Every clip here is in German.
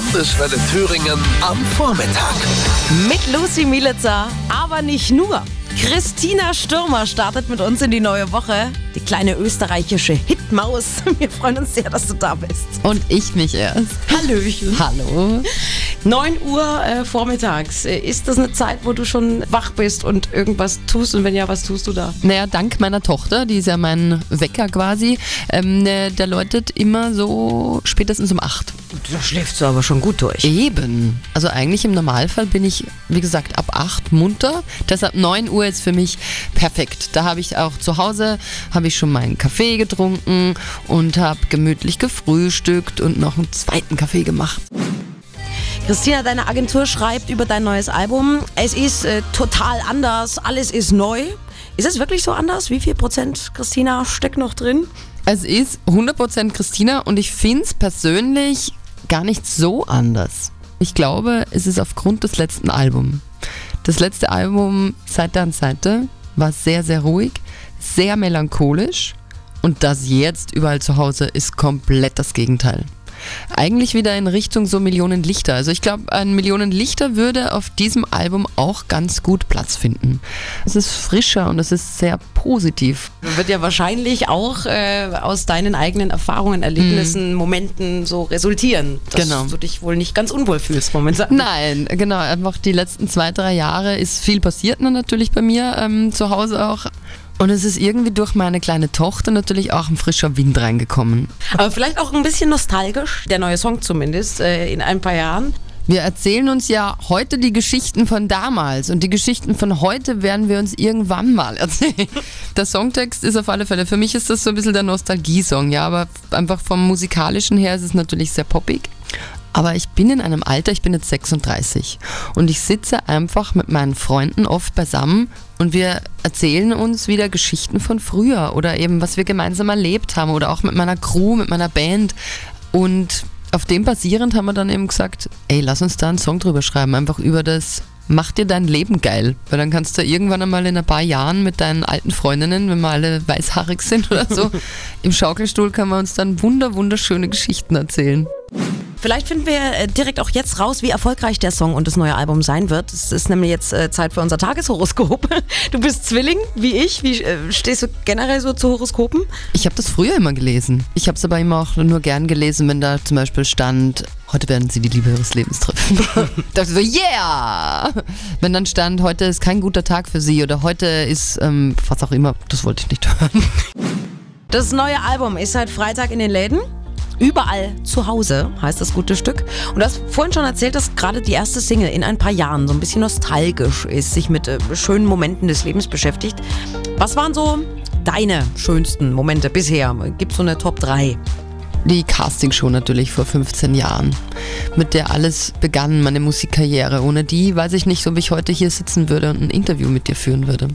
Landeswelle Thüringen am Vormittag. Mit Lucy Mielitzer, aber nicht nur. Christina Stürmer startet mit uns in die neue Woche. Die kleine österreichische Hitmaus. Wir freuen uns sehr, dass du da bist. Und ich mich erst. Hallöchen. Hallo. 9 Uhr äh, vormittags. Äh, Ist das eine Zeit, wo du schon wach bist und irgendwas tust? Und wenn ja, was tust du da? Naja, dank meiner Tochter, die ist ja mein Wecker quasi, ähm, ne, der läutet immer so spätestens um 8. Da schläfst du aber schon gut durch. Eben. Also eigentlich im Normalfall bin ich, wie gesagt, ab 8 munter. Deshalb 9 Uhr ist für mich perfekt. Da habe ich auch zu Hause, habe ich schon meinen Kaffee getrunken und habe gemütlich gefrühstückt und noch einen zweiten Kaffee gemacht. Christina, deine Agentur schreibt über dein neues Album. Es ist äh, total anders, alles ist neu. Ist es wirklich so anders? Wie viel Prozent, Christina, steckt noch drin? Es ist 100% Christina und ich finde es persönlich gar nicht so anders. Ich glaube, es ist aufgrund des letzten Albums. Das letzte Album Seite an Seite war sehr, sehr ruhig, sehr melancholisch und das jetzt überall zu Hause ist komplett das Gegenteil. Eigentlich wieder in Richtung so Millionen Lichter. Also ich glaube, ein Millionen Lichter würde auf diesem Album auch ganz gut Platz finden. Es ist frischer und es ist sehr positiv. Wird ja wahrscheinlich auch äh, aus deinen eigenen Erfahrungen, Erlebnissen, Momenten so resultieren, dass Genau. du dich wohl nicht ganz unwohl fühlst momentan. Nein, genau. Einfach die letzten zwei, drei Jahre ist viel passiert dann natürlich bei mir ähm, zu Hause auch. Und es ist irgendwie durch meine kleine Tochter natürlich auch ein frischer Wind reingekommen. Aber vielleicht auch ein bisschen nostalgisch, der neue Song zumindest, äh, in ein paar Jahren. Wir erzählen uns ja heute die Geschichten von damals und die Geschichten von heute werden wir uns irgendwann mal erzählen. Der Songtext ist auf alle Fälle, für mich ist das so ein bisschen der Nostalgie-Song, ja, aber einfach vom musikalischen her ist es natürlich sehr poppig. Aber ich bin in einem Alter, ich bin jetzt 36 und ich sitze einfach mit meinen Freunden oft beisammen und wir erzählen uns wieder Geschichten von früher oder eben was wir gemeinsam erlebt haben oder auch mit meiner Crew, mit meiner Band. Und auf dem basierend haben wir dann eben gesagt, ey, lass uns da einen Song drüber schreiben, einfach über das Mach dir dein Leben geil, weil dann kannst du irgendwann einmal in ein paar Jahren mit deinen alten Freundinnen, wenn wir alle weißhaarig sind oder so, im Schaukelstuhl kann man uns dann wunder wunderschöne Geschichten erzählen. Vielleicht finden wir äh, direkt auch jetzt raus, wie erfolgreich der Song und das neue Album sein wird. Es ist nämlich jetzt äh, Zeit für unser Tageshoroskop. Du bist Zwilling, wie ich. Wie äh, stehst du generell so zu Horoskopen? Ich habe das früher immer gelesen. Ich habe es aber immer auch nur gern gelesen, wenn da zum Beispiel stand, heute werden sie die Liebe ihres Lebens treffen. da dachte ich so, yeah! Wenn dann stand, heute ist kein guter Tag für sie oder heute ist, ähm, was auch immer, das wollte ich nicht hören. Das neue Album ist seit Freitag in den Läden. Überall zu Hause heißt das gute Stück. Und du hast vorhin schon erzählt, dass gerade die erste Single in ein paar Jahren so ein bisschen nostalgisch ist, sich mit äh, schönen Momenten des Lebens beschäftigt. Was waren so deine schönsten Momente bisher? Gibt so eine Top 3? Die Castingshow natürlich vor 15 Jahren, mit der alles begann, meine Musikkarriere. Ohne die weiß ich nicht, ob ich heute hier sitzen würde und ein Interview mit dir führen würde.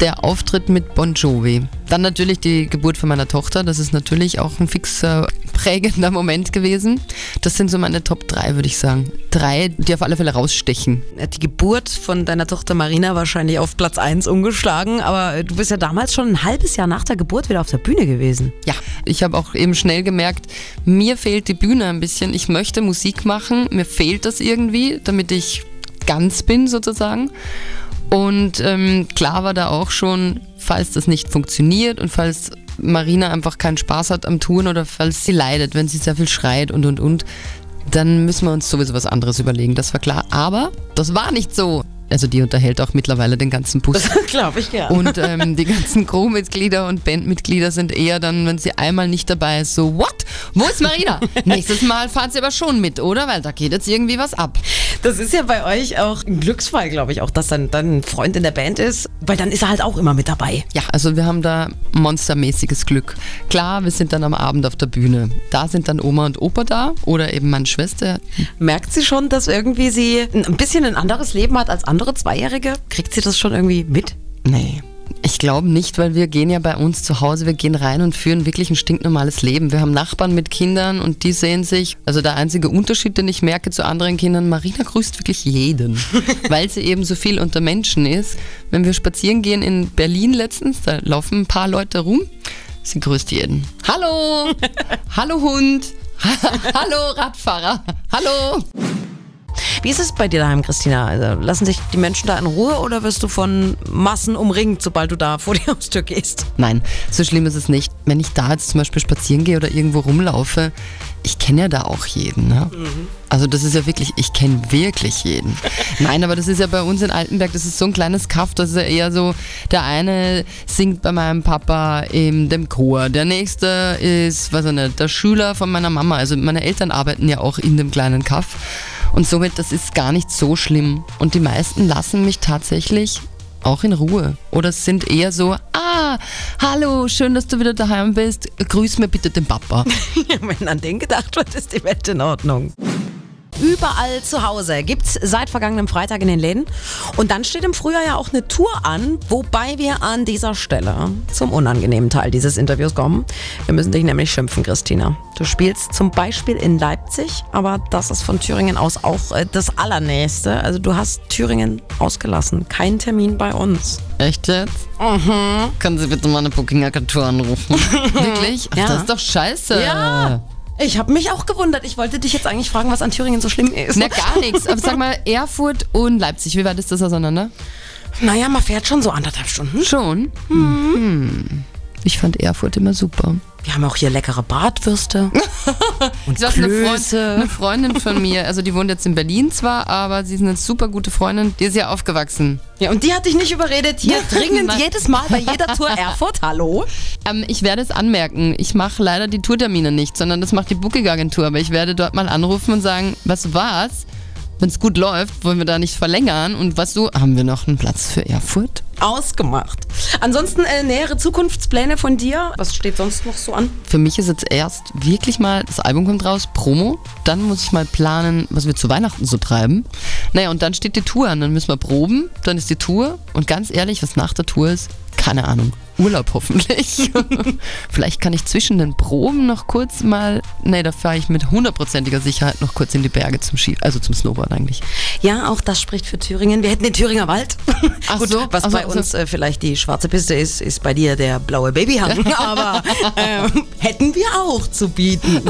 Der Auftritt mit Bon Jovi. Dann natürlich die Geburt von meiner Tochter. Das ist natürlich auch ein fixer, prägender Moment gewesen. Das sind so meine Top 3, würde ich sagen. Drei, die auf alle Fälle rausstechen. Die Geburt von deiner Tochter Marina wahrscheinlich auf Platz 1 umgeschlagen, aber äh, du bist ja damals schon ein halbes Jahr nach der Geburt wieder auf der Bühne gewesen. Ja, ich habe auch eben schnell gemerkt, mir fehlt die Bühne ein bisschen. Ich möchte Musik machen, mir fehlt das irgendwie, damit ich ganz bin sozusagen. Und ähm, klar war da auch schon, falls das nicht funktioniert und falls Marina einfach keinen Spaß hat am Touren oder falls sie leidet, wenn sie sehr viel schreit und und und, dann müssen wir uns sowieso was anderes überlegen, das war klar. Aber das war nicht so. Also die unterhält auch mittlerweile den ganzen Bus. Glaube ich, ja. Und ähm, die ganzen Crewmitglieder und Bandmitglieder sind eher dann, wenn sie einmal nicht dabei ist, so, what? Wo ist Marina? Nächstes Mal fahrt sie aber schon mit, oder? Weil da geht jetzt irgendwie was ab. Das ist ja bei euch auch ein Glücksfall, glaube ich, auch, dass dann, dann ein Freund in der Band ist, weil dann ist er halt auch immer mit dabei. Ja, also wir haben da monstermäßiges Glück. Klar, wir sind dann am Abend auf der Bühne. Da sind dann Oma und Opa da oder eben meine Schwester. Merkt sie schon, dass irgendwie sie ein bisschen ein anderes Leben hat als andere Zweijährige? Kriegt sie das schon irgendwie mit? Nee. Ich glaube nicht, weil wir gehen ja bei uns zu Hause, wir gehen rein und führen wirklich ein stinknormales Leben. Wir haben Nachbarn mit Kindern und die sehen sich, also der einzige Unterschied, den ich merke zu anderen Kindern, Marina grüßt wirklich jeden, weil sie eben so viel unter Menschen ist. Wenn wir spazieren gehen in Berlin letztens, da laufen ein paar Leute rum, sie grüßt jeden. Hallo, hallo Hund, Hallo Radfahrer. Hallo. Wie ist es bei dir daheim, Christina? Also, lassen sich die Menschen da in Ruhe oder wirst du von Massen umringt, sobald du da vor die Haustür gehst? Nein, so schlimm ist es nicht. Wenn ich da jetzt zum Beispiel spazieren gehe oder irgendwo rumlaufe, ich kenne ja da auch jeden. Ne? Also das ist ja wirklich, ich kenne wirklich jeden. Nein, aber das ist ja bei uns in Altenberg, das ist so ein kleines Kaff, das ist ja eher so, der eine singt bei meinem Papa in dem Chor, der nächste ist, weiß ich nicht, der Schüler von meiner Mama. Also meine Eltern arbeiten ja auch in dem kleinen Kaff. Und somit, das ist gar nicht so schlimm. Und die meisten lassen mich tatsächlich auch in Ruhe. Oder sind eher so, ah, hallo, schön, dass du wieder daheim bist. Grüß mir bitte den Papa. Ja, wenn an den gedacht wird, ist die Welt in Ordnung. Überall zu Hause gibt's seit vergangenem Freitag in den Läden. Und dann steht im Frühjahr ja auch eine Tour an, wobei wir an dieser Stelle zum unangenehmen Teil dieses Interviews kommen. Wir müssen dich nämlich schimpfen, Christina. Du spielst zum Beispiel in Leipzig, aber das ist von Thüringen aus auch äh, das Allernächste. Also du hast Thüringen ausgelassen. Kein Termin bei uns. Echt jetzt? Mhm. Können Sie bitte mal eine Booking-Agentur anrufen? Wirklich? Ach, Ja. Das ist doch scheiße. Ja. Ich habe mich auch gewundert. Ich wollte dich jetzt eigentlich fragen, was an Thüringen so schlimm ist. Na, gar nichts. Aber sag mal, Erfurt und Leipzig, wie weit ist das auseinander? Naja, man fährt schon so anderthalb Stunden. Schon. Hm. Ich fand Erfurt immer super. Wir haben auch hier leckere Bratwürste. und Ich weiß, eine, Freund, Klöße. eine Freundin von mir, also die wohnt jetzt in Berlin zwar, aber sie ist eine super gute Freundin, die ist ja aufgewachsen. Ja, und die hat dich nicht überredet, hier dringend jedes Mal bei jeder Tour Erfurt. Hallo? Ähm, ich werde es anmerken, ich mache leider die Tourtermine nicht, sondern das macht die Booking-Agentur. Aber ich werde dort mal anrufen und sagen, was war's? Wenn es gut läuft, wollen wir da nicht verlängern. Und was du, haben wir noch einen Platz für Erfurt? Ausgemacht. Ansonsten äh, nähere Zukunftspläne von dir. Was steht sonst noch so an? Für mich ist jetzt erst wirklich mal, das Album kommt raus, Promo. Dann muss ich mal planen, was wir zu Weihnachten so treiben. Naja, und dann steht die Tour an. Dann müssen wir proben, dann ist die Tour. Und ganz ehrlich, was nach der Tour ist, keine Ahnung. Urlaub hoffentlich. Vielleicht kann ich zwischen den Proben noch kurz mal, nee, da fahre ich mit hundertprozentiger Sicherheit noch kurz in die Berge zum Ski, also zum Snowboard eigentlich. Ja, auch das spricht für Thüringen. Wir hätten den Thüringer Wald. Ach Gut, so, was ach so, bei uns äh, vielleicht die schwarze Piste ist, ist bei dir der blaue Babyhang. Aber ähm, hätten wir auch zu bieten.